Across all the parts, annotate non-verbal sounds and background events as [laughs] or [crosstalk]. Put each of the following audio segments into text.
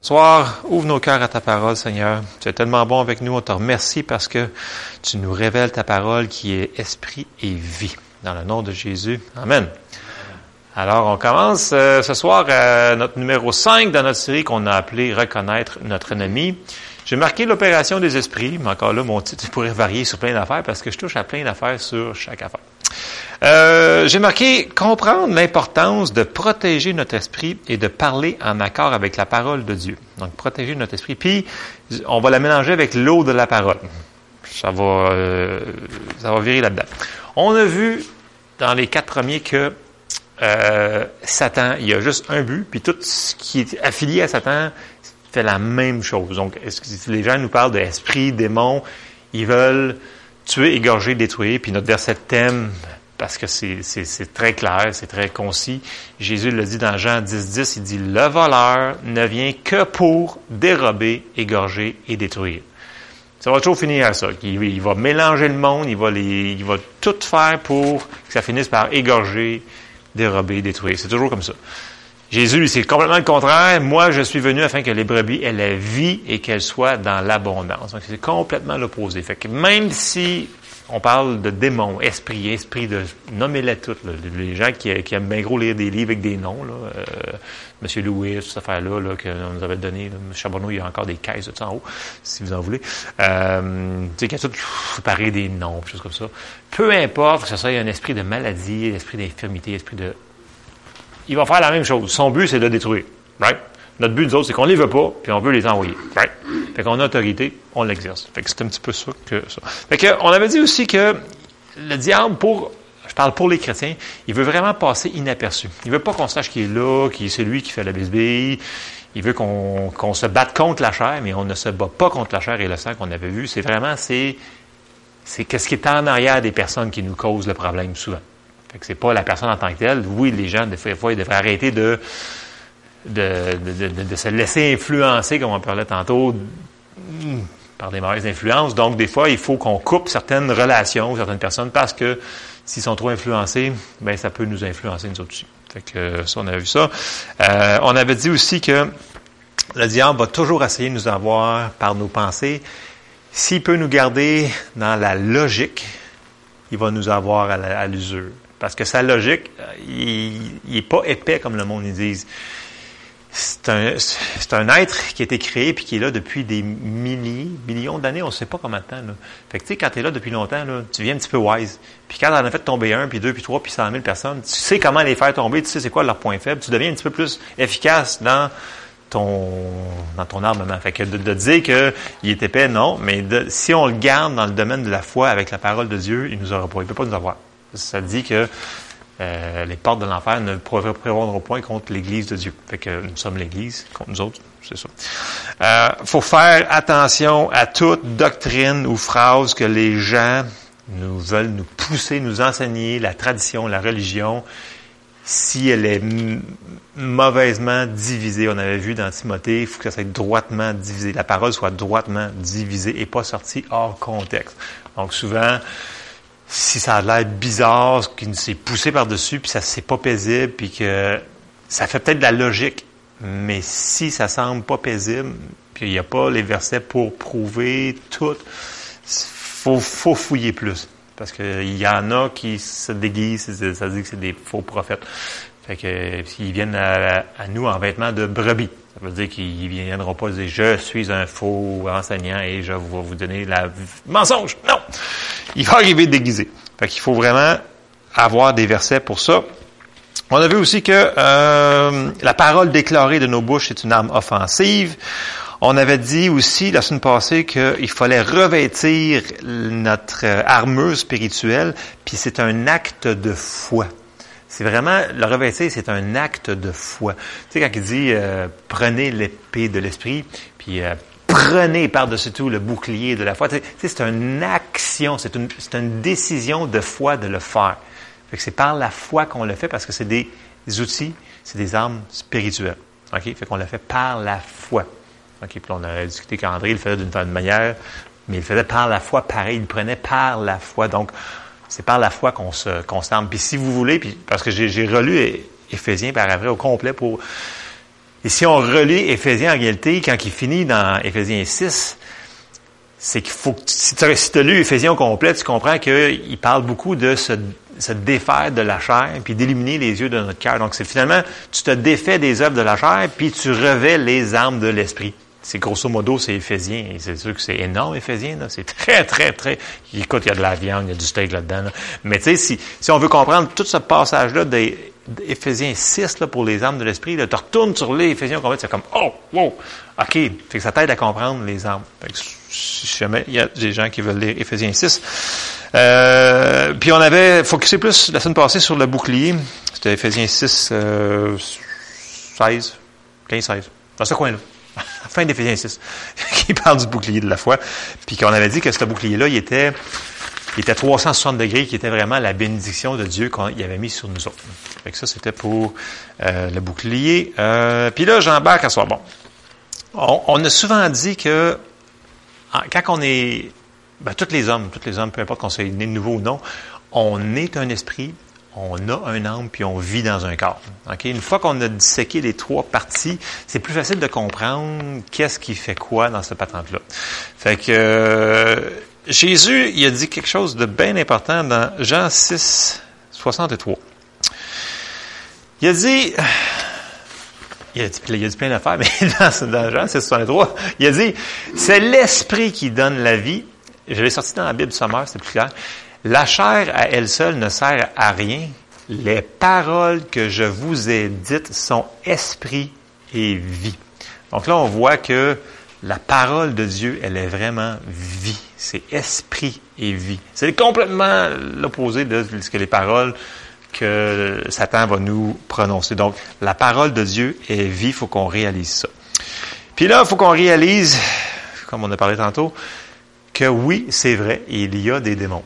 Soir, ouvre nos cœurs à ta parole, Seigneur. Tu es tellement bon avec nous. On te remercie parce que tu nous révèles ta parole qui est esprit et vie. Dans le nom de Jésus. Amen. Alors, on commence euh, ce soir à notre numéro 5 dans notre série qu'on a appelé Reconnaître notre ennemi. J'ai marqué l'opération des esprits, mais encore là, mon titre pourrait varier sur plein d'affaires parce que je touche à plein d'affaires sur chaque affaire. Euh, j'ai marqué comprendre l'importance de protéger notre esprit et de parler en accord avec la parole de Dieu. Donc, protéger notre esprit. Puis, on va la mélanger avec l'eau de la parole. Ça va, euh, ça va virer là-dedans. On a vu dans les quatre premiers que euh, Satan, il y a juste un but, puis tout ce qui est affilié à Satan fait la même chose. Donc, les gens nous parlent d'esprit, démons, ils veulent tuer, égorger, détruire, puis notre verset thème parce que c'est très clair, c'est très concis. Jésus le dit dans Jean 10, 10, il dit, le voleur ne vient que pour dérober, égorger et détruire. Ça va toujours finir à ça. Il, va mélanger le monde, il va, il va tout faire pour que ça finisse par égorger, dérober, détruire. C'est toujours comme ça. Jésus, c'est complètement le contraire. Moi, je suis venu afin que les brebis aient la vie et qu'elles soient dans l'abondance. Donc, c'est complètement l'opposé. Fait que même si on parle de démons, esprit, esprit de nommez-les toutes. Les gens qui, aiment bien gros lire des livres avec des noms, là, euh, Monsieur Louis, cette affaire-là là, que nous avait donné, M. Charbonneau, il y a encore des caisses de en haut, si vous en voulez. Euh, tu sais, qu'il y a tout pareil des noms, choses comme ça. Peu importe que ce soit un esprit de maladie, esprit d'infirmité, esprit de. Il va faire la même chose. Son but, c'est de détruire. Right? Notre but, nous autres, c'est qu'on les veut pas, puis on veut les envoyer. Right? Fait qu'on a autorité, on l'exerce. Fait que c'est un petit peu ça que ça. Fait que, on avait dit aussi que le diable, pour, je parle pour les chrétiens, il veut vraiment passer inaperçu. Il veut pas qu'on sache qu'il est là, qu'il c'est lui qui fait la bisbille. Il veut qu'on se batte contre la chair, mais on ne se bat pas contre la chair et le sang qu'on avait vu. C'est vraiment, c'est, c'est qu'est-ce qui est en arrière des personnes qui nous causent le problème souvent. Fait que c'est pas la personne en tant que telle. Oui, les gens, des fois, ils devraient arrêter de, de, se laisser influencer, comme on parlait tantôt, par des mauvaises influences. Donc, des fois, il faut qu'on coupe certaines relations, certaines personnes, parce que s'ils sont trop influencés, ben ça peut nous influencer nous autres aussi. Fait que ça, on a vu ça. Euh, on avait dit aussi que le diable va toujours essayer de nous avoir par nos pensées. S'il peut nous garder dans la logique, il va nous avoir à l'usure. Parce que sa logique, euh, il n'est pas épais comme le monde ils disent c'est un, être qui a été créé puis qui est là depuis des milliers, millions d'années, on ne sait pas combien de temps. Fait que tu sais, quand tu es là depuis longtemps, tu viens un petit peu wise. Puis quand tu en as fait tomber un, puis deux, puis trois, puis cent mille personnes, tu sais comment les faire tomber, tu sais c'est quoi leur point faible, tu deviens un petit peu plus efficace dans ton dans ton armement. Fait que de, dire qu'il est épais, non, mais si on le garde dans le domaine de la foi avec la parole de Dieu, il nous aura pas, il peut pas nous avoir. Ça dit que euh, les portes de l'enfer ne prévaudront point contre l'Église de Dieu. Fait que nous sommes l'Église, contre nous autres, c'est ça. Euh, faut faire attention à toute doctrine ou phrase que les gens nous veulent nous pousser, nous enseigner, la tradition, la religion, si elle est mauvaisement divisée. On avait vu dans Timothée, il faut que ça soit droitement divisé. La parole soit droitement divisée et pas sortie hors contexte. Donc souvent, si ça a l'air bizarre, qu'il s'est poussé par-dessus, puis ça c'est pas paisible, puis que ça fait peut-être de la logique, mais si ça semble pas paisible, puis il n'y a pas les versets pour prouver tout, faut, faut fouiller plus. Parce qu'il y en a qui se déguisent, ça dit que c'est des faux prophètes. Fait que s'ils viennent à, nous en vêtements de brebis. Ça veut dire qu'ils ne viendront pas dire je suis un faux enseignant et je vais vous donner la mensonge. Non! Il va arriver déguisé. Fait qu'il faut vraiment avoir des versets pour ça. On a vu aussi que euh, la parole déclarée de nos bouches est une arme offensive. On avait dit aussi la semaine passée qu'il fallait revêtir notre armure spirituelle, puis c'est un acte de foi. C'est vraiment, le revêtir, c'est un acte de foi. Tu sais, quand il dit euh, prenez l'épée de l'esprit, puis euh, prenez par-dessus tout le bouclier de la foi, tu sais, c'est une action, c'est une, une, décision de foi de le faire. Fait que c'est par la foi qu'on le fait parce que c'est des, outils, c'est des armes spirituelles. OK? Fait qu'on le fait par la foi. OK? Puis on a discuté qu'André le faisait d'une manière, mais il le faisait par la foi pareil, il le prenait par la foi. Donc, c'est par la foi qu'on se constante. Puis si vous voulez, puis parce que j'ai relu Éphésiens par après au complet pour Et si on relit Éphésiens en réalité, quand il finit dans Éphésiens 6, c'est qu'il faut si tu as lu Éphésiens au complet, tu comprends qu'il parle beaucoup de se, se, défaire de la chair, puis d'éliminer les yeux de notre cœur. Donc, c'est finalement, tu te défais des œuvres de la chair, puis tu revais les armes de l'esprit. C'est grosso modo, c'est Éphésiens. Et c'est sûr que c'est énorme, Éphésiens. C'est très, très, très... Écoute, il y a de la viande, il y a du steak là-dedans. Mais tu sais, si, si on veut comprendre tout ce passage-là d'Éphésiens 6 là, pour les armes de l'esprit, tu retournes sur les Éphésiens complet, c'est comme, oh, wow, OK. Fait que ça t'aide à comprendre les armes. Fait que, si jamais il y a des gens qui veulent lire Éphésiens 6. Euh, puis on avait focusé plus la semaine passée sur le bouclier. C'était Éphésiens 6, euh, 16, 15, 16. Dans ce coin-là. Fin d'Éphésiens 6, [laughs] qui parle du bouclier de la foi. Puis qu'on avait dit que ce bouclier-là, il était, il était 360 degrés, qui était vraiment la bénédiction de Dieu qu'il avait mis sur nous autres. Fait que ça, c'était pour euh, le bouclier. Euh, puis là, j'embarque à soi. Bon. On, a souvent dit que quand on est, ben, tous les hommes, tous les hommes, peu importe qu'on soit né de nouveau ou non, on est un esprit, on a un âme, puis on vit dans un corps. Une fois qu'on a disséqué les trois parties, c'est plus facile de comprendre qu'est-ce qui fait quoi dans ce patente-là. Fait que euh, Jésus, il a dit quelque chose de bien important dans Jean 6, 63. Il a dit, [sighs] il a dit, il a dit plein d'affaires, [laughs] mais dans, dans Jean 63, il a dit, c'est l'esprit qui donne la vie. Je l'ai sorti dans la Bible sommaire, c'est plus clair. La chair à elle seule ne sert à rien. Les paroles que je vous ai dites sont esprit et vie. Donc là, on voit que la parole de Dieu, elle est vraiment vie. C'est esprit et vie. C'est complètement l'opposé de ce que les paroles que Satan va nous prononcer. Donc, la parole de Dieu est vie, il faut qu'on réalise ça. Puis là, il faut qu'on réalise, comme on a parlé tantôt, que oui, c'est vrai, il y a des démons,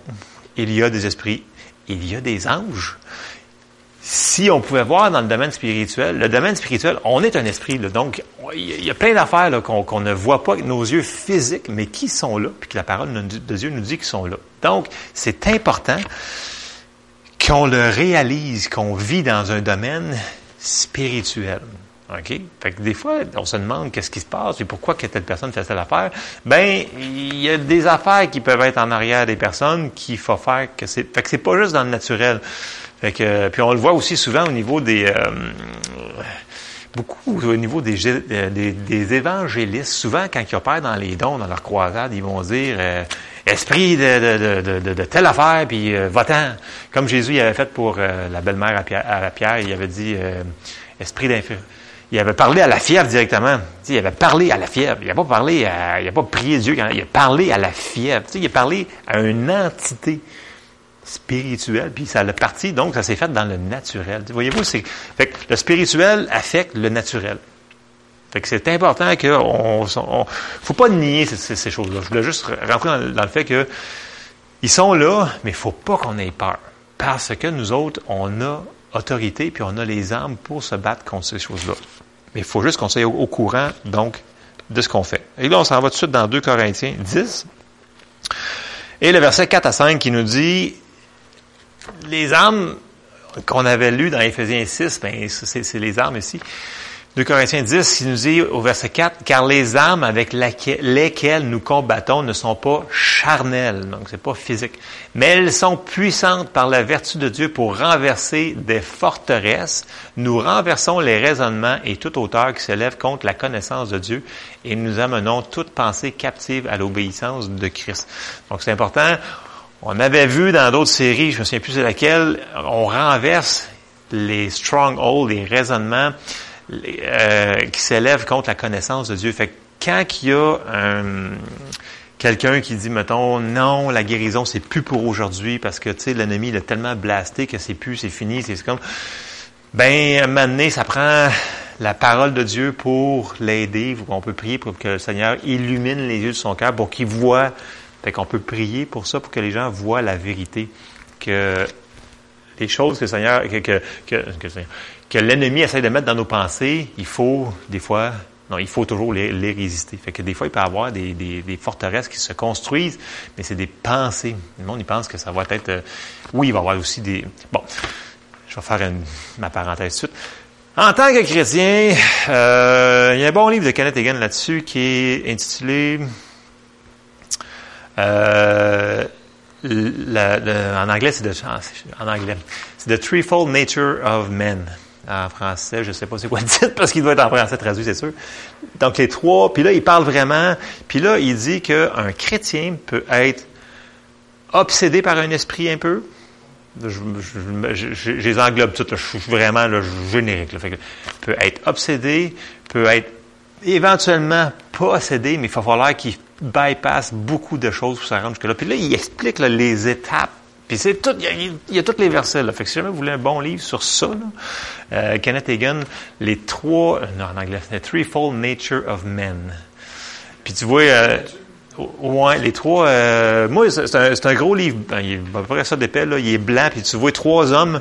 il y a des esprits, il y a des anges. Si on pouvait voir dans le domaine spirituel, le domaine spirituel, on est un esprit, là, donc il y a plein d'affaires qu'on ne voit pas avec nos yeux physiques, mais qui sont là, puis que la parole de Dieu nous dit qu'ils sont là. Donc, c'est important qu'on le réalise, qu'on vit dans un domaine spirituel. OK? Fait que des fois, on se demande qu'est-ce qui se passe et pourquoi que telle personne fait telle affaire. Ben, il y a des affaires qui peuvent être en arrière des personnes qu'il faut faire que c'est. Fait que c'est pas juste dans le naturel. Fait que, puis on le voit aussi souvent au niveau des. Euh, beaucoup au niveau des, des, des, évangélistes. Souvent, quand ils opèrent dans les dons, dans leur croisade, ils vont dire euh, esprit de, de, de, de, telle affaire, puis euh, votant. Comme Jésus il avait fait pour euh, la belle-mère à Pierre, à Pierre, il avait dit euh, esprit d'infirmité. Il avait parlé à la fièvre directement. il avait parlé à la fièvre. Il n'a pas parlé à, il a pas prié Dieu. Il a parlé à la fièvre. il a parlé à une entité spirituelle, puis ça l'a parti, donc ça s'est fait dans le naturel. Voyez-vous, c'est, fait que le spirituel affecte le naturel. Fait que c'est important qu'on, on, faut pas nier ces, choses-là. Je voulais juste rentrer dans, le fait que ils sont là, mais faut pas qu'on ait peur. Parce que nous autres, on a autorité, puis on a les armes pour se battre contre ces choses-là. Mais il faut juste qu'on soit au, courant, donc, de ce qu'on fait. Et là, on s'en va tout de suite dans 2 Corinthiens 10. Et le verset 4 à 5 qui nous dit, les armes qu'on avait lues dans Éphésiens 6, ben, c'est les armes ici. 2 Corinthiens 10, il nous dit au verset 4, car les armes avec lesquelles nous combattons ne sont pas charnelles, donc c'est pas physique, mais elles sont puissantes par la vertu de Dieu pour renverser des forteresses. Nous renversons les raisonnements et toute hauteur qui s'élève contre la connaissance de Dieu et nous amenons toute pensée captive à l'obéissance de Christ. Donc c'est important. On avait vu dans d'autres séries, je me souviens plus de laquelle, on renverse les strongholds, les raisonnements euh, qui s'élève contre la connaissance de Dieu. Fait que quand il y a quelqu'un qui dit, mettons, non, la guérison, c'est plus pour aujourd'hui parce que, tu sais, l'ennemi, il a tellement blasté que c'est plus, c'est fini, c'est comme... Ben, à un ça prend la parole de Dieu pour l'aider. On peut prier pour que le Seigneur illumine les yeux de son cœur pour qu'il voit. Fait qu'on peut prier pour ça, pour que les gens voient la vérité. Que les choses que le Seigneur, que, que l'ennemi essaie de mettre dans nos pensées, il faut, des fois, non, il faut toujours les, résister. Fait que des fois, il peut y avoir des, des, forteresses qui se construisent, mais c'est des pensées. Le monde, il pense que ça va être... Euh, oui, il va y avoir aussi des... Bon, je vais faire une, ma parenthèse tout de suite. En tant que chrétien, euh, il y a un bon livre de Kenneth Hagin là-dessus qui est intitulé euh, en anglais, c'est de, en anglais, c'est The Threefold Nature of Men. En français, je ne sais pas c'est quoi le titre parce qu'il doit être en français traduit, c'est sûr. Donc les trois, puis là il parle vraiment, puis là il dit qu'un chrétien peut être obsédé par un esprit un peu. Je, je, les englobe toutes, je suis vraiment le générique. Là, fait que, peut être obsédé, peut être éventuellement possédé, mais il va falloir qu'il bypass beaucoup de choses pour s'arranger jusque-là. Puis là, il explique les étapes. Il y, a, tous les versets. Fait que si jamais vous voulez un bon livre sur ça, là, euh, Kenneth Hagan, les trois, non en anglais, The Threefold Nature of Men. Puis tu vois, euh, ouais, les trois, euh, moi, c'est un, gros livre. Ben, il est à peu près ça d'épais. Il est blanc, puis tu vois trois hommes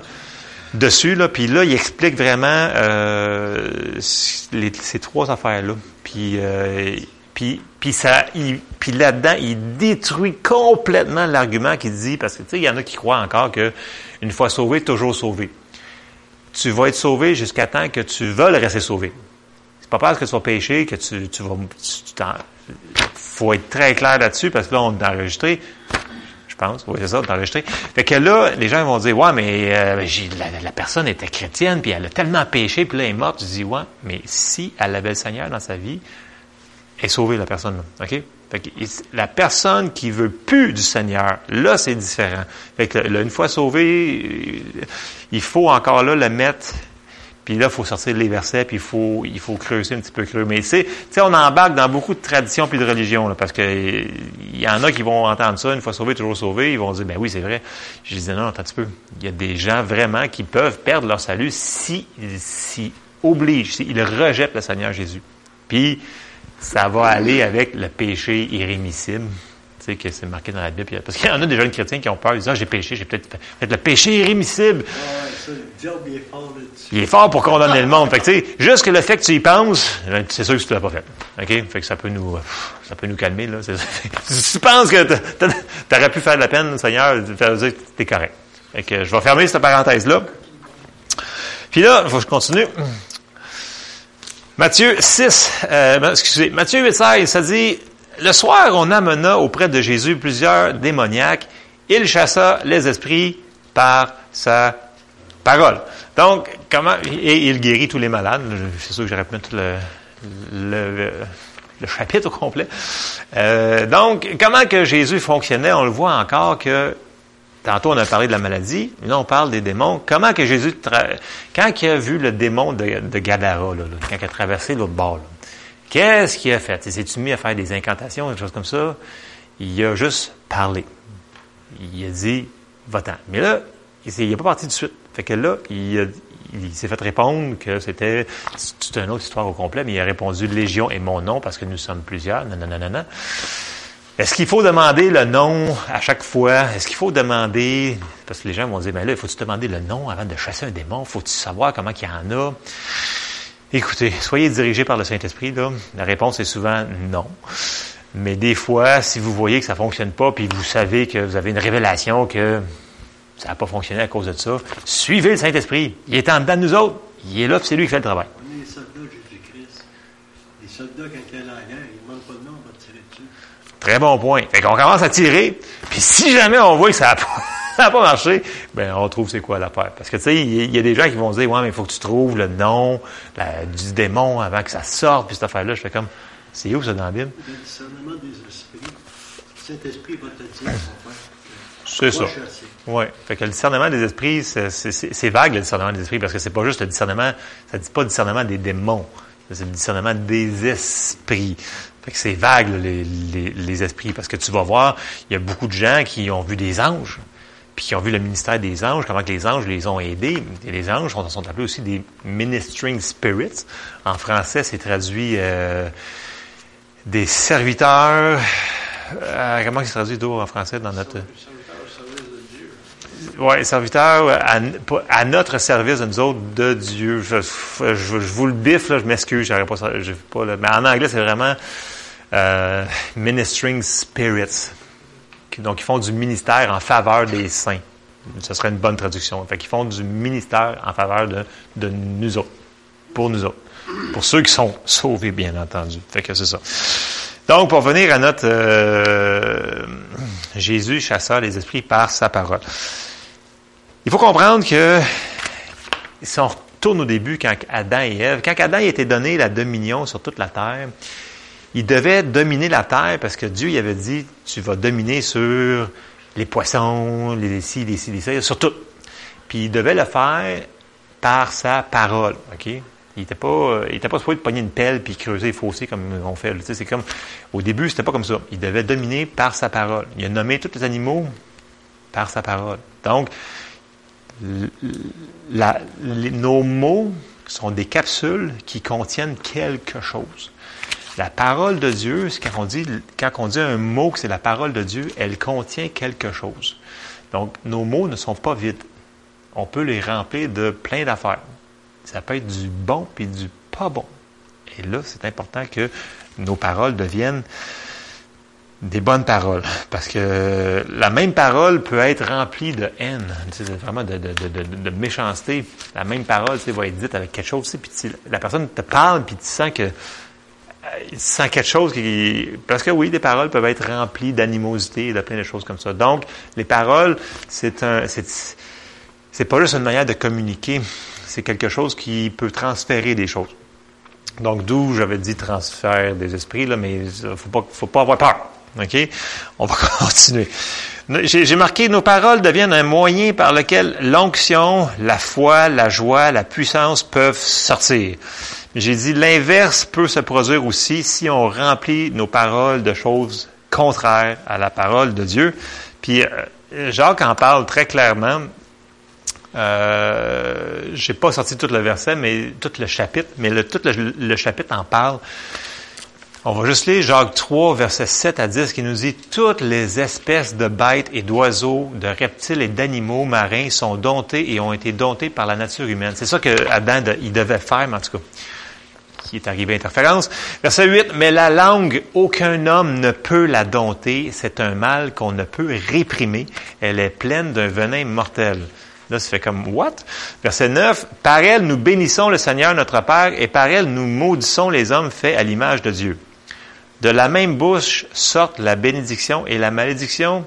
dessus, là, puis là, il explique vraiment euh, ces trois affaires-là. Puis euh, puis, puis là-dedans, il détruit complètement l'argument qu'il dit, parce que tu sais, il y en a qui croient encore que une fois sauvé, toujours sauvé. Tu vas être sauvé jusqu'à temps que tu veuilles rester sauvé. C'est pas parce que tu vas pécher que tu, tu vas. Il faut être très clair là-dessus, parce que là, on est enregistré. Je pense, oui, c'est ça, enregistré. Fait que là, les gens vont dire, ouais, mais euh, la, personne était chrétienne, puis elle a tellement péché, puis là, elle est morte. Tu dis, ouais, mais si elle avait le Seigneur dans sa vie, est sauvée, la personne. OK? la personne qui veut plus du Seigneur, là, c'est différent. Fait que là, une fois sauvé, il faut encore là le mettre. Puis là, il faut sortir les versets, puis il faut, il faut creuser un petit peu creux. Mais c'est, tu sais, on embarque dans beaucoup de traditions puis de religions, là, parce que il y en a qui vont entendre ça, une fois sauvé, toujours sauvé, ils vont dire, ben oui, c'est vrai. Je disais, non, attends un petit peu. Il y a des gens vraiment qui peuvent perdre leur salut si, si obligent, s'ils rejettent le Seigneur Jésus. Puis, ça va aller avec le péché irrémissible. Tu sais, que c'est marqué dans la Bible. Parce qu'il y en a des jeunes chrétiens qui ont peur. Ils disent, ah, j'ai péché, j'ai peut-être fait le péché irrémissible. il est fort pour condamner le monde. Fait que, tu sais, juste que le fait que tu y penses, ben, c'est sûr que tu l'as pas fait. OK? Fait que ça peut nous, ça peut nous calmer, là. [laughs] si tu penses que tu aurais pu faire de la peine, Seigneur, faire dire que tu es correct. Fait que je vais fermer cette parenthèse-là. Puis là, il faut que je continue. Matthieu 6, euh, excusez, Matthieu 8, 16, ça dit, le soir, on amena auprès de Jésus plusieurs démoniaques. Il chassa les esprits par sa parole. Donc, comment, et il guérit tous les malades. C'est sûr que j'aurais pu mettre le, chapitre au complet. Euh, donc, comment que Jésus fonctionnait? On le voit encore que Tantôt, on a parlé de la maladie, là, on parle des démons. Comment que Jésus, quand il a vu le démon de, de Gadara, là, quand il a traversé l'autre bord, qu'est-ce qu'il a fait? Il s'est mis à faire des incantations, quelque chose comme ça? Il a juste parlé. Il a dit, va-t'en. Mais là, il n'est pas parti de suite. Fait que là, il, s'est fait répondre que c'était toute une autre histoire au complet, mais il a répondu Légion et mon nom parce que nous sommes plusieurs. Non. Est-ce qu'il faut demander le nom à chaque fois? Est-ce qu'il faut demander, parce que les gens vont dire, mais là, il faut-tu demander le nom avant de chasser un démon? Faut-tu savoir comment il y en a? Écoutez, soyez dirigés par le Saint-Esprit, là. La réponse est souvent non. Mais des fois, si vous voyez que ça fonctionne pas, puis vous savez que vous avez une révélation que ça n'a pas fonctionné à cause de ça, suivez le Saint-Esprit. Il est en dedans de nous autres. Il est là, c'est lui qui fait le travail. Les soldats Jésus-Christ. Les soldats, la guerre, ils ne demandent pas de nom, on va tirer dessus. Très bon point. Fait qu'on commence à tirer, puis si jamais on voit que ça n'a [laughs] pas, marché, ben on trouve c'est quoi l'affaire. Parce que tu sais, il y, a des gens qui vont dire, ouais, mais il faut que tu trouves le nom du démon avant que ça sorte, puis cette affaire-là, je fais comme, c'est où ça dans la Bible? Le discernement des esprits. Saint-Esprit va te dire C'est ça. Oui. Fait que le discernement des esprits, c'est vague, le discernement des esprits, parce que c'est pas juste le discernement, ça dit pas le discernement des démons. C'est le discernement des esprits. Fait que c'est vague, les, les, esprits, parce que tu vas voir, il y a beaucoup de gens qui ont vu des anges, puis qui ont vu le ministère des anges, comment que les anges les ont aidés. Et les anges sont, appelés aussi des ministering spirits. En français, c'est traduit euh, des serviteurs. Euh, comment c'est traduit d'où en français dans notre... Oui, serviteur à, à, notre service de nous autres, de Dieu. Je, vous le biffe, là, je m'excuse, je pas, pas mais en anglais, c'est vraiment euh, ministering spirits. Donc, ils font du ministère en faveur des saints. Ce serait une bonne traduction. Fait qu'ils font du ministère en faveur de, nous autres. pour nous autres. Pour ceux qui sont sauvés, bien entendu. Fait que c'est ça. Donc, pour venir à notre euh, Jésus chasseur les esprits par sa parole. Il faut comprendre que si on retourne au début, quand Adam et Ève, quand Adam a été donné la dominion sur toute la terre, il devait dominer la terre parce que Dieu il avait dit, tu vas dominer sur les poissons, les ci, les ci, les ci, sur tout. Puis il devait le faire par sa parole, OK? Il n'était pas, il était pas supposé de pogner une pelle puis creuser les fossés comme on fait. Tu sais, c'est comme, au début, c'était pas comme ça. Il devait dominer par sa parole. Il a nommé tous les animaux par sa parole. Donc, nos mots sont des capsules qui contiennent quelque chose. La parole de Dieu, quand on dit, un mot que c'est la parole de Dieu, elle contient quelque chose. Donc, nos mots ne sont pas vides. On peut les remplir de plein d'affaires. Ça peut être du bon puis du pas bon. Et là, c'est important que nos paroles deviennent des bonnes paroles. Parce que la même parole peut être remplie de haine, vraiment de, méchanceté. La même parole va être dite avec quelque chose. Puis la personne te parle, puis tu sens que tu sens quelque chose qui... Parce que oui, des paroles peuvent être remplies d'animosité et de plein de choses comme ça. Donc, les paroles, c'est un... C'est pas juste une manière de communiquer, c'est quelque chose qui peut transférer des choses. Donc, d'où j'avais dit transfert des esprits, là, mais faut pas, faut pas avoir peur. OK? On va [laughs] continuer. J'ai marqué, nos paroles deviennent un moyen par lequel l'onction, la foi, la joie, la puissance peuvent sortir. J'ai dit, l'inverse peut se produire aussi si on remplit nos paroles de choses contraires à la parole de Dieu. Puis euh, Jacques en parle très clairement euh, j'ai pas sorti tout le verset, mais tout le chapitre, mais tout le, chapitre en parle. On va juste lire Jacques 3, verset 7 à 10, qui nous dit Toutes les espèces de bêtes et d'oiseaux, de reptiles et d'animaux marins sont domptés et ont été domptés par la nature humaine. C'est ça que Adam il devait faire, mais en tout cas, qui est arrivé à interférence. Verset 8, Mais la langue, aucun homme ne peut la dompter. C'est un mal qu'on ne peut réprimer. Elle est pleine d'un venin mortel. Là, ça fait comme what? Verset 9. Par elle, nous bénissons le Seigneur notre Père et par elle, nous maudissons les hommes faits à l'image de Dieu. De la même bouche sortent la bénédiction et la malédiction.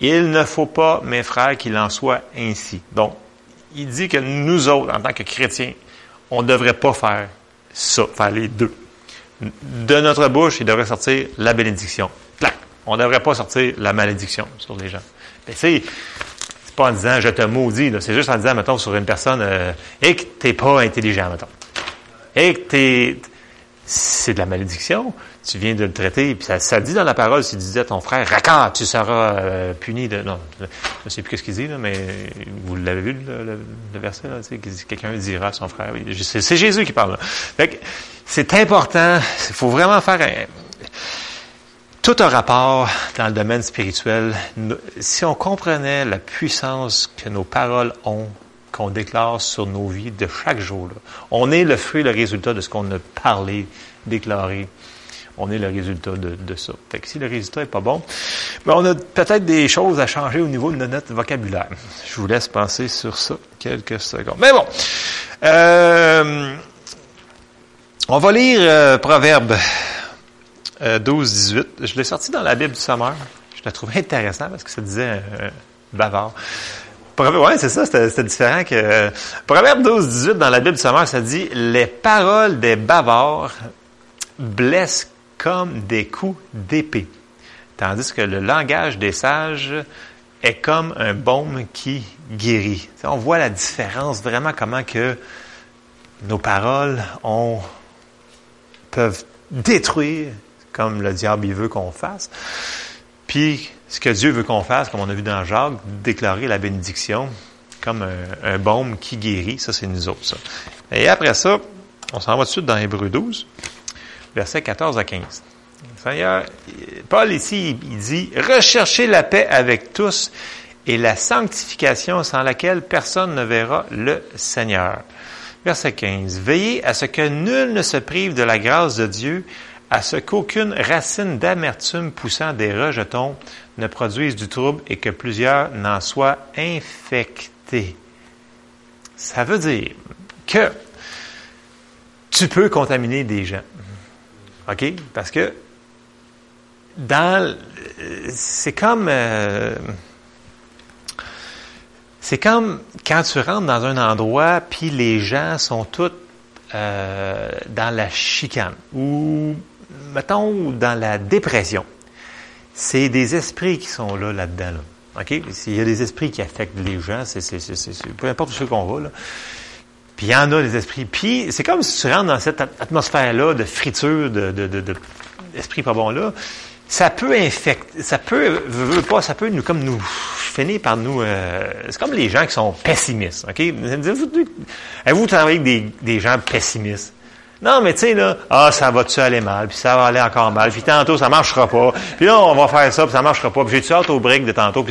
Il ne faut pas, mes frères, qu'il en soit ainsi. Donc, il dit que nous autres, en tant que chrétiens, on ne devrait pas faire ça, faire les deux. De notre bouche, il devrait sortir la bénédiction. On ne devrait pas sortir la malédiction sur les gens. Mais c'est, pas en disant je te maudis, c'est juste en disant, mettons, sur une personne, euh, et que t'es pas intelligent, mettons. Et que t'es, c'est de la malédiction. Tu viens de le traiter, puis ça, ça dit dans la parole, si tu disais à ton frère, raccorde, tu seras euh, puni de. Non, je ne sais plus ce qu'il dit, là, mais vous l'avez vu, le, le, verset, là, quelqu'un dira à son frère. Oui, c'est, Jésus qui parle. Là. C'est important, il faut vraiment faire un, tout un rapport dans le domaine spirituel. Si on comprenait la puissance que nos paroles ont, qu'on déclare sur nos vies de chaque jour, on est le fruit, le résultat de ce qu'on a parlé, déclaré. On est le résultat de, ça. Fait que si le résultat est pas bon, ben on a peut-être des choses à changer au niveau de notre vocabulaire. Je vous laisse penser sur ça quelques secondes. Mais bon, euh, on va lire euh, Proverbe 12-18. Euh, je l'ai sorti dans la Bible du Sommeur. Je l'ai trouvé intéressant parce que ça disait bavard. Oui, c'est ça, c'était différent que. Proverbe 12-18 dans la Bible du Sommeur, ça dit Les paroles des bavards blessent comme des coups d'épée. Tandis que le langage des sages est comme un baume qui guérit. on voit la différence vraiment comment que nos paroles peuvent détruire comme le diable veut qu'on fasse. Puis, ce que Dieu veut qu'on fasse, comme on a vu dans Jacques, déclarer la bénédiction comme un, baume qui guérit. Ça, c'est nous autres. Et après ça, on s'en va tout de suite dans Hébreu 12, versets 14 à 15. Seigneur, Paul ici, il dit, recherchez la paix avec tous et la sanctification sans laquelle personne ne verra le Seigneur. Verset 15. Veillez à ce que nul ne se prive de la grâce de Dieu, à ce qu'aucune racine d'amertume poussant des rejetons ne produise du trouble et que plusieurs n'en soient infectés. Ça veut dire que tu peux contaminer des gens. OK? Parce que dans c'est comme euh, c'est comme quand tu rentres dans un endroit puis les gens sont tous euh, dans la chicane ou mettons dans la dépression. C'est des esprits qui sont là là-dedans. OK? Il y a des esprits qui affectent les gens, c'est, peu importe où qu'on va. Là. Puis il y en a des esprits. Puis c'est comme si tu rentres dans cette atmosphère-là de friture, de, de, pas bon là. Ça peut infecter, ça peut, pas, ça peut nous, comme nous finir par nous. Euh, c'est comme les gens qui sont pessimistes, ok? Avez-vous travaillé avec des, gens pessimistes? Non, mais tu sais, là, ah, ça va-tu aller mal, puis ça va aller encore mal, puis tantôt, ça marchera pas, puis là, on va faire ça, puis ça marchera pas, puis j'ai-tu hâte au break de tantôt,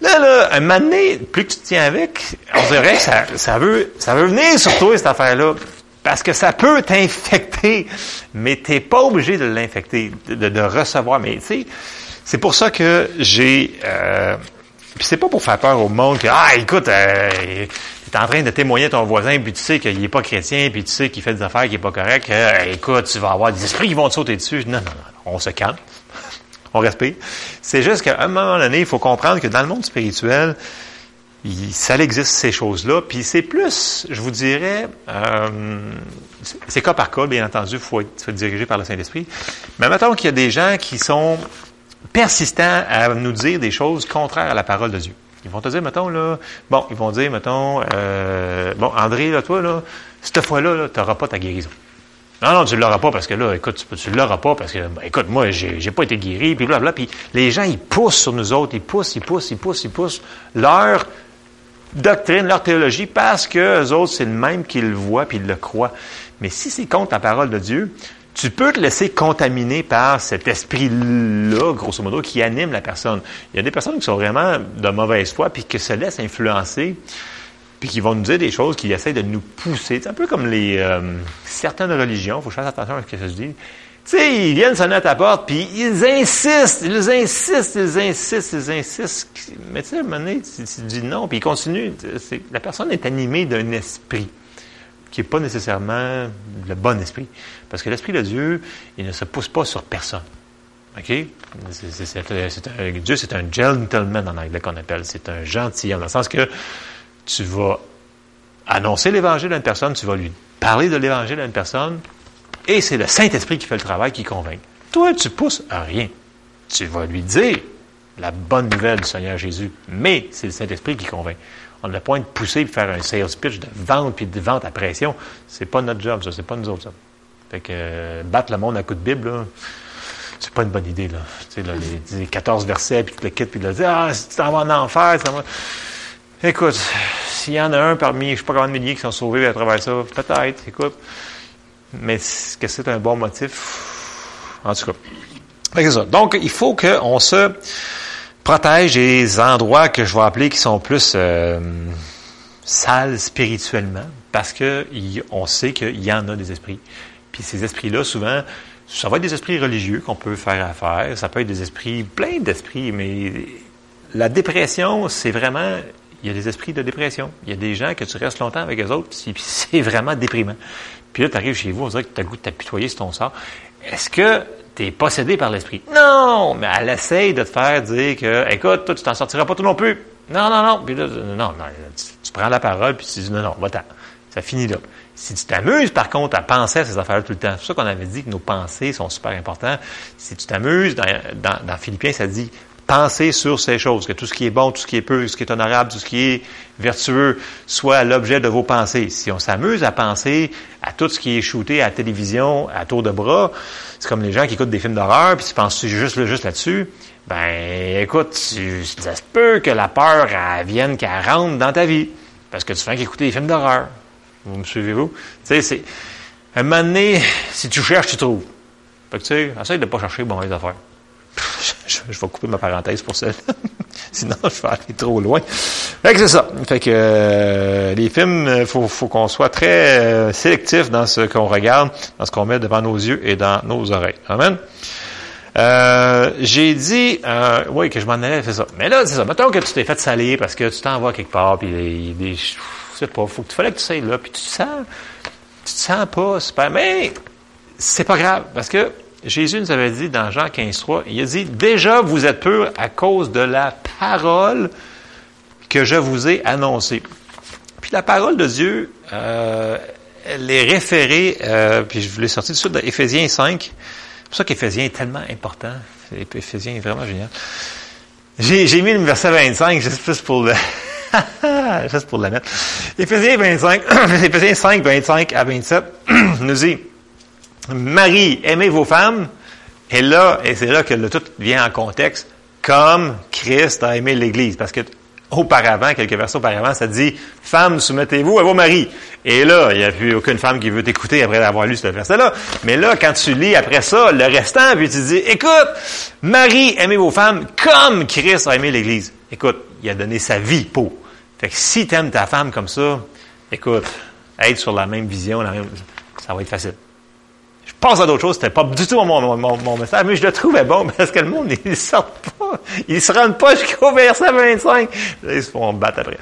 là, là, un moment donné, plus que tu tiens avec, on dirait que ça, ça veut, ça veut venir sur toi, cette affaire-là, parce que ça peut t'infecter, mais t'es pas obligé de l'infecter, de, de, recevoir, mais tu sais, c'est pour ça que j'ai... Euh, puis c'est pas pour faire peur au monde que, ah, écoute, euh, tu es en train de témoigner à ton voisin, puis tu sais qu'il est pas chrétien, puis tu sais qu'il fait des affaires qui est pas correct, écoute, tu vas avoir des esprits qui vont te sauter dessus. Non, non, non, on se calme. on respire. C'est juste qu'à un moment donné, il faut comprendre que dans le monde spirituel, ça existe ces choses-là. Puis c'est plus, je vous dirais, euh, c'est cas par cas, bien entendu, il faut être, dirigé par le Saint-Esprit. Mais mettons qu'il y a des gens qui sont persistants à nous dire des choses contraires à la parole de Dieu. Ils vont te dire, mettons, là, bon, ils vont dire, mettons, euh, bon, André, là, toi, là, cette fois-là, -là, tu n'auras pas ta guérison. Non, non, tu ne l'auras pas parce que là, écoute, tu ne l'auras pas parce que, ben, écoute, moi, j'ai, j'ai pas été guéri, puis blablabla. Puis les gens, ils poussent sur nous autres, ils poussent, ils poussent, ils poussent, ils poussent leur doctrine, leur théologie, parce que eux autres, c'est le même qu'ils le voient puis ils le croient. Mais si c'est contre la parole de Dieu, tu peux te laisser contaminer par cet esprit-là, grosso modo, qui anime la personne. Il y a des personnes qui sont vraiment de mauvaise foi, puis qui se laissent influencer, puis qui vont nous dire des choses, qui essaient de nous pousser. C'est un peu comme les euh, certaines religions, il faut faire attention à ce que je dis. Tu sais, ils viennent sonner à ta porte, puis ils insistent, ils insistent, ils insistent, ils insistent. Mais tu sais, à un moment donné, tu, dis non, puis ils continuent. La personne est animée d'un esprit qui n'est pas nécessairement le bon esprit. Parce que l'esprit de Dieu, il ne se pousse pas sur personne. OK? Dieu, c'est un gentleman en anglais qu'on appelle. C'est un gentilhomme, dans le sens que tu vas annoncer l'évangile à une personne, tu vas lui parler de l'évangile à une personne, et c'est le Saint-Esprit qui fait le travail, qui convainc. Toi, tu pousses à rien. Tu vas lui dire la bonne nouvelle du Seigneur Jésus, mais c'est le Saint-Esprit qui convainc. On n'a point de pousser et faire un sales pitch de vente puis de vente à pression. C'est pas notre job, ça. C'est pas nous autres, ça. Fait que euh, battre le monde à coup de Bible, c'est pas une bonne idée, là. Tu sais, là, les, 14 versets, puis tu le quittes, puis là, dire, ah, si tu t'en vas en enfer, ça va. Écoute, s'il y en a un parmi, je sais pas combien de milliers qui sont sauvés à travers ça, peut-être, écoute. Mais est-ce que c'est un bon motif? En tout cas. Donc, il faut qu'on se protège des endroits que je vais appeler qui sont plus euh, sales spirituellement, parce que on sait qu'il y en a des esprits. Puis ces esprits-là, souvent, ça va être des esprits religieux qu'on peut faire affaire, ça peut être des esprits, plein d'esprits, mais la dépression, c'est vraiment, il y a des esprits de dépression. Il y a des gens que tu restes longtemps avec eux autres, puis [laughs] c'est vraiment déprimant. Puis là, tu arrives chez vous, on dirait que tu as goût de t'apitoyer sur ton sort. Est-ce que tu es possédé par l'esprit? Non! Mais elle essaye de te faire dire que, écoute, toi, tu t'en sortiras pas tout non plus. Non, non, non. Puis là, non, non, tu, prends la parole, puis tu dis, non, non, va-t'en. Ça finit là. Si tu t'amuses, par contre, à penser à ces affaires-là tout le temps, c'est pour ça qu'on avait dit que nos pensées sont super importantes. Si tu t'amuses, dans, dans, dans Philippiens, ça dit penser sur ces choses, que tout ce qui est bon, tout ce qui est peu, tout ce qui est honorable, tout ce qui est vertueux soit l'objet de vos pensées. Si on s'amuse à penser à tout ce qui est shooté à télévision, à tour de bras, c'est comme les gens qui écoutent des films d'horreur, puis tu penses juste, juste là-dessus, ben écoute, ça se peut que la peur elle vienne, qu'elle rentre dans ta vie, parce que tu fais qu'écouter des films d'horreur. Vous me suivez-vous? Tu sais, c'est... Un moment donné, si tu cherches, tu trouves. Fait que tu sais, essaye de pas chercher bon, les affaires je, vais couper ma parenthèse pour ça. [laughs] Sinon, je vais aller trop loin. Fait que c'est ça. Fait que euh, les films, il faut, faut qu'on soit très euh, sélectif dans ce qu'on regarde, dans ce qu'on met devant nos yeux et dans nos oreilles. Amen. Euh, j'ai dit, euh, oui, que je m'en allais, c'est ça. Mais là, c'est ça. Mettons que tu t'es fait salir parce que tu t'en vas quelque part, puis il pas, faut fallait que tu sois là, puis tu sens, tu te sens pas super, mais c'est pas grave, parce que Jésus nous avait dit dans Jean 15, 3, il a dit, déjà vous êtes purs à cause de la parole que je vous ai annoncée. Puis la parole de Dieu, euh, elle est référée, euh, puis je vous l'ai sorti tout de suite, d'Éphésiens 5. C'est pour ça qu'Éphésiens est tellement important. Éphésiens est vraiment génial. J'ai, mis le verset 25 juste plus pour le... [laughs] juste pour le mettre. Éphésiens 25, [clears throat] Éphésiens 5, 25 à 27 [clears throat] nous dit Marie, aimez vos femmes. Et là, et c'est là que le tout vient en contexte, comme Christ a aimé l'Église. Parce que auparavant, quelques versets auparavant, ça dit Femmes, soumettez-vous à vos maris. Et là, il n'y a plus aucune femme qui veut t'écouter après avoir lu ce verset-là. Mais là, quand tu lis après ça, le restant, puis tu dis Écoute, Marie, aimez vos femmes comme Christ a aimé l'Église. Écoute, il a donné sa vie pour. Fait que si tu aimes ta femme comme ça, écoute, être sur la même vision, ça va être facile passe à d'autres choses. C'était pas du tout mon, mon, mon, message, mais je le trouvais bon [laughs] parce que le monde, ils sortent pas. Ils se rendent pas jusqu'au verset 25. ils se font battre après.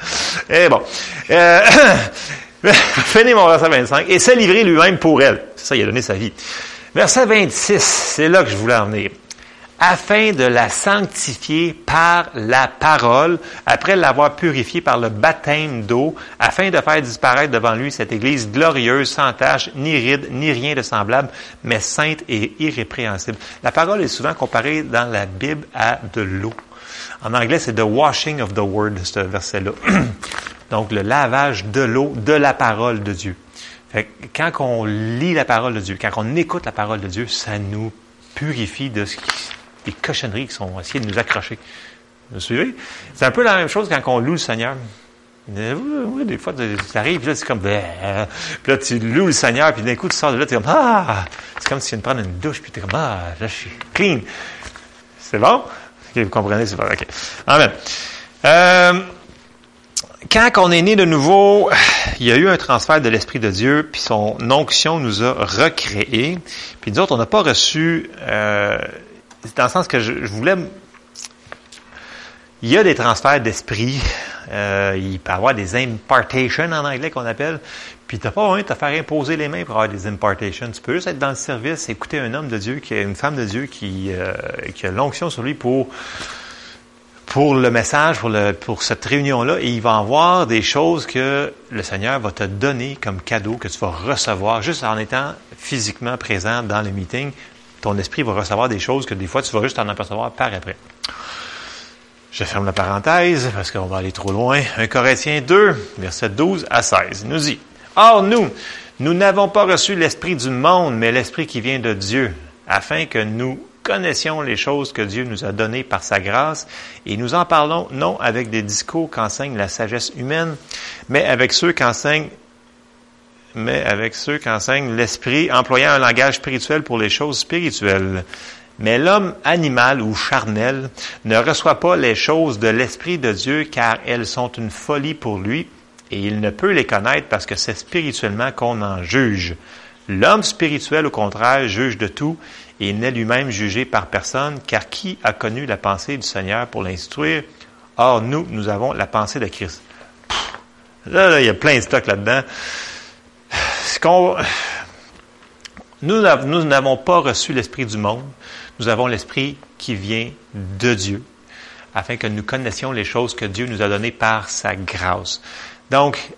Et eh bon. Euh, [coughs] Finis mon verset 25. Et s'est livré lui-même pour elle. C'est ça, il a donné sa vie. Verset 26, c'est là que je voulais en venir afin de la sanctifier par la parole, après l'avoir purifiée par le baptême d'eau, afin de faire disparaître devant lui cette Église glorieuse, sans tache, ni ride, ni rien de semblable, mais sainte et irrépréhensible. La parole est souvent comparée dans la Bible à de l'eau. En anglais, c'est the washing of the word, ce verset-là. [clears throat] Donc, le lavage de l'eau, de la parole de Dieu. Fait quand on lit la parole de Dieu, quand on écoute la parole de Dieu, ça nous purifie de ce qui des cochonneries qui sont essayées de nous accrocher. Vous suivez? C'est un peu la même chose quand on loue le Seigneur. Des fois, tu arrives, puis là, c'est comme, ben, puis là, tu loues le Seigneur, puis d'un coup, tu sors de là, tu es comme, ah! C'est comme si tu viens de prendre une douche, puis tu es comme, ah, là, je suis clean. C'est bon? vous comprenez, c'est bon, ok. Amen. Euh, quand on est né de nouveau, il y a eu un transfert de l'Esprit de Dieu, puis son onction nous a recréés. Puis nous autres, on n'a pas reçu euh, dans le sens que je, voulais... Il y a des transferts d'esprit. Euh, il peut y avoir des impartations en anglais qu'on appelle. Puis tu n'as pas besoin de te faire imposer les mains pour avoir des impartations. Tu peux juste être dans le service, écouter un homme de Dieu, qui une femme de Dieu qui, euh, a l'onction sur lui pour pour le message, pour, le, pour cette réunion-là, et il va avoir des choses que le Seigneur va te donner comme cadeau, que tu vas recevoir juste en étant physiquement présent dans le meeting ton esprit va recevoir des choses que des fois tu vas juste en apercevoir par après. Je ferme la parenthèse parce qu'on va aller trop loin. 1 Corinthiens 2, verset 12 à 16, nous dit, Or nous, nous n'avons pas reçu l'esprit du monde, mais l'esprit qui vient de Dieu, afin que nous connaissions les choses que Dieu nous a données par sa grâce, et nous en parlons non avec des discours qu'enseigne la sagesse humaine, mais avec ceux qu'enseigne mais avec ceux qu'enseigne l'esprit, employant un langage spirituel pour les choses spirituelles. Mais l'homme animal ou charnel ne reçoit pas les choses de l'Esprit de Dieu car elles sont une folie pour lui et il ne peut les connaître parce que c'est spirituellement qu'on en juge. L'homme spirituel, au contraire, juge de tout et n'est lui-même jugé par personne car qui a connu la pensée du Seigneur pour l'instruire? Or, nous, nous avons la pensée de Christ. Là, là, il y a plein de stock là-dedans nous n'avons pas reçu l'Esprit du monde, nous avons l'Esprit qui vient de Dieu, afin que nous connaissions les choses que Dieu nous a données par sa grâce. Donc,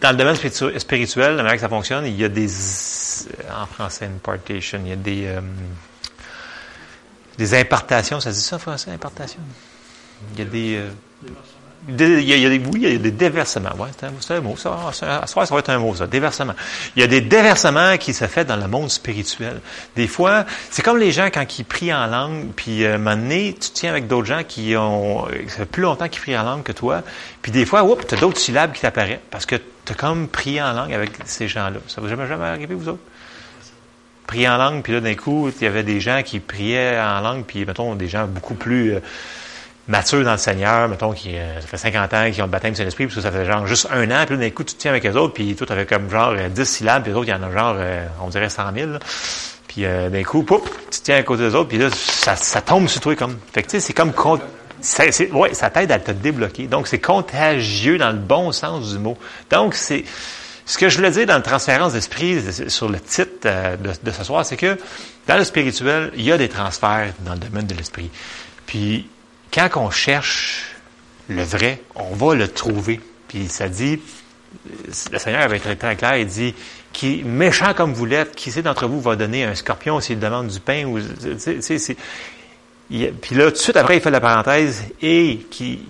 dans le domaine spirituel, la manière que ça fonctionne, il y a des, en français, impartation, il y a des, euh, des impartations, ça se dit ça en français, impartation? Il y a des, euh, il y a des, oui, il y a des déversements. Ouais, c'est un, mot. Ça, ça, ça, va être un mot, ça. Déversement. Il y a des déversements qui se font dans le monde spirituel. Des fois, c'est comme les gens quand ils prient en langue, puis euh, un donné, tu tiens avec d'autres gens qui ont ça fait plus longtemps qu'ils prient en langue que toi, puis des fois, oups, tu as d'autres syllabes qui t'apparaissent parce que tu as comme prié en langue avec ces gens-là. Ça vous jamais jamais arrivé, vous autres? Prier en langue, puis là, d'un coup, il y avait des gens qui priaient en langue, puis, mettons, des gens beaucoup plus... Euh, matures dans le Seigneur, mettons, qui euh, ça fait 50 ans, qui ont le baptême du Saint-Esprit, parce que ça fait genre juste un an, puis d'un coup, tu te tiens avec les autres, puis tout avait comme genre 10 euh, syllabes, puis les autres, il y en a genre, euh, on dirait 100 000. Puis d'un coup, pouf, tu te tiens à côté des autres, puis là, ça, ça tombe sur toi comme. Fait que tu sais, c'est comme c'est, ouais, ça t'aide à te débloquer. Donc, c'est contagieux dans le bon sens du mot. Donc, c'est Ce que je voulais dire dans la transférence d'esprit sur le titre euh, de, de ce soir, c'est que dans le spirituel, il y a des transferts dans le domaine de l'esprit. Puis, quand on cherche le vrai, on va le trouver. Puis ça dit, le Seigneur avait été très clair, il dit, qui méchant comme vous l'êtes, qui sait d'entre vous va donner un scorpion s'il demande du pain puis là, tout de suite après, il fait la parenthèse et qui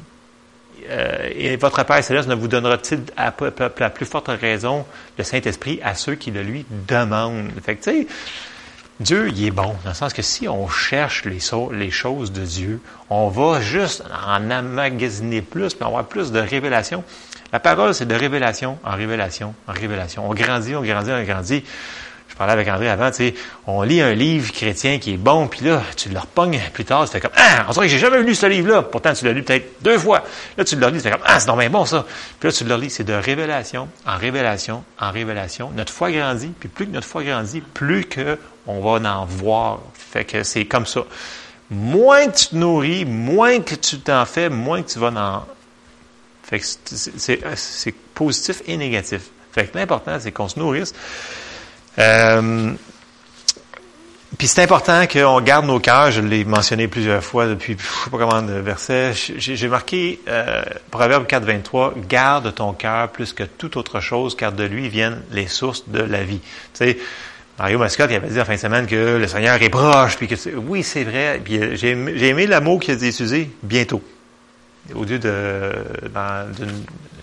euh, et votre Père céleste ne vous donnera-t-il à, la plus forte raison le Saint-Esprit à ceux qui le lui demandent. Fait Dieu, il est bon, dans le sens que si on cherche les, choses de Dieu, on va juste en amagasiner plus, puis avoir plus de révélations. La parole, c'est de révélation en révélation en révélation. On grandit, on grandit, on grandit. Je parlais avec André avant, tu sais, on lit un livre chrétien qui est bon, puis là, tu le repognes plus tard, tu fais comme, ah, on dirait que j'ai jamais lu ce livre-là. Pourtant, tu l'as lu peut-être deux fois. Là, tu le relis, tu fais comme, ah, c'est normal bon, ça. Puis là, tu le relis, c'est de révélation en révélation en révélation. Notre foi grandit, puis plus que notre foi grandit, plus que on va en voir. Fait que c'est comme ça. Moins tu te nourris, moins que tu t'en fais, moins que tu vas en fait que c'est positif et négatif. Fait que l'important, c'est qu'on se nourrisse. Euh, puis c'est important qu'on garde nos cœurs, je l'ai mentionné plusieurs fois depuis, je sais pas comment de verset, j'ai marqué euh, Proverbe 4, 23, garde ton cœur plus que toute autre chose, car de lui viennent les sources de la vie. Tu sais, Mario Mascotte, il avait dit en fin de semaine que le Seigneur est proche, puis que oui, c'est vrai. Puis euh, j'ai aimé l'amour qu'il a utilisé, bientôt au lieu de, dans,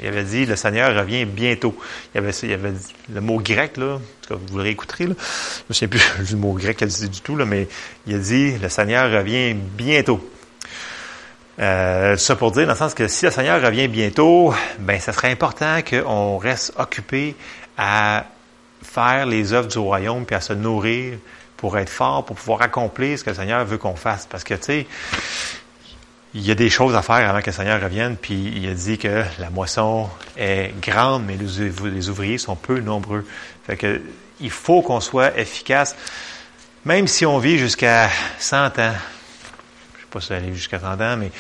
il avait dit le Seigneur revient bientôt. Il avait, il avait le mot grec là, vous le réécouterez là. Je ne sais plus [laughs] du mot grec qu'elle dit du tout là, mais il a dit le Seigneur revient bientôt. Euh, ça pour dire dans le sens que si le Seigneur revient bientôt, ben ça serait important qu'on reste occupé à faire les œuvres du royaume puis à se nourrir pour être fort, pour pouvoir accomplir ce que le Seigneur veut qu'on fasse. Parce que tu sais il y a des choses à faire avant que le Seigneur revienne, puis il a dit que la moisson est grande, mais les ouvriers sont peu nombreux. Fait que il faut qu'on soit efficace, même si on vit jusqu'à 100 ans. Je sais pas si ça aller jusqu'à 100 ans, mais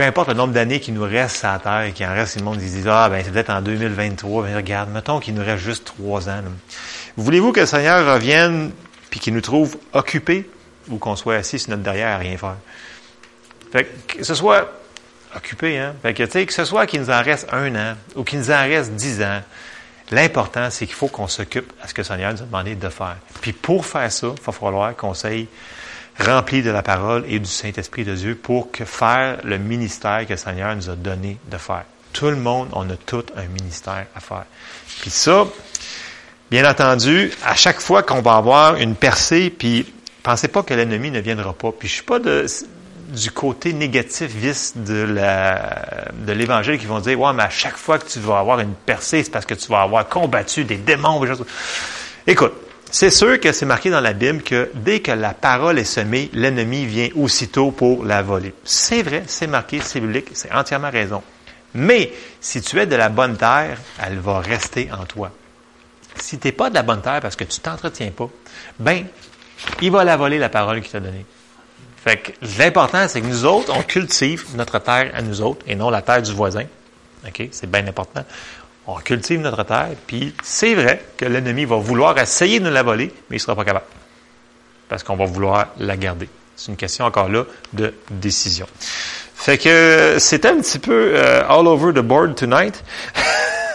peu importe le nombre d'années qui nous reste à la terre et qu'il en reste, le monde ils disent ah ben c'est peut-être en 2023. Mais regarde, mettons qu'il nous reste juste trois ans. Voulez-vous que le Seigneur revienne puis qu'il nous trouve occupés ou qu'on soit assis sur notre derrière à rien faire? Fait que, ce soit occupé, hein. Fait que, tu sais, que ce soit qu'il nous en reste un an ou qu'il nous en reste dix ans, l'important, c'est qu'il faut qu'on s'occupe à ce que le Seigneur nous a demandé de faire. Puis pour faire ça, il va falloir qu'on s'aille rempli de la parole et du Saint-Esprit de Dieu pour que faire le ministère que le Seigneur nous a donné de faire. Tout le monde, on a tout un ministère à faire. Puis ça, bien entendu, à chaque fois qu'on va avoir une percée, puis pensez pas que l'ennemi ne viendra pas. Puis je suis pas du côté négatif vice de de l'évangile qui vont dire ouais mais à chaque fois que tu vas avoir une percée c'est parce que tu vas avoir combattu des démons écoute c'est sûr que c'est marqué dans la Bible que dès que la parole est semée l'ennemi vient aussitôt pour la voler c'est vrai c'est marqué c'est biblique c'est entièrement raison mais si tu es de la bonne terre elle va rester en toi si tu n'es pas de la bonne terre parce que tu t'entretiens pas ben il va la voler la parole qu'il t'a donnée fait que l'important, c'est que nous autres, on cultive notre terre à nous autres et non la terre du voisin. OK? C'est bien important. On cultive notre terre, puis c'est vrai que l'ennemi va vouloir essayer de nous la voler, mais il ne sera pas capable. Parce qu'on va vouloir la garder. C'est une question encore là de décision. Fait que c'était un petit peu euh, all over the board tonight.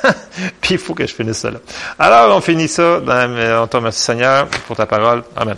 [laughs] puis il faut que je finisse ça là. Alors, on finit ça. Dans, on te remercie Seigneur pour ta parole. Amen.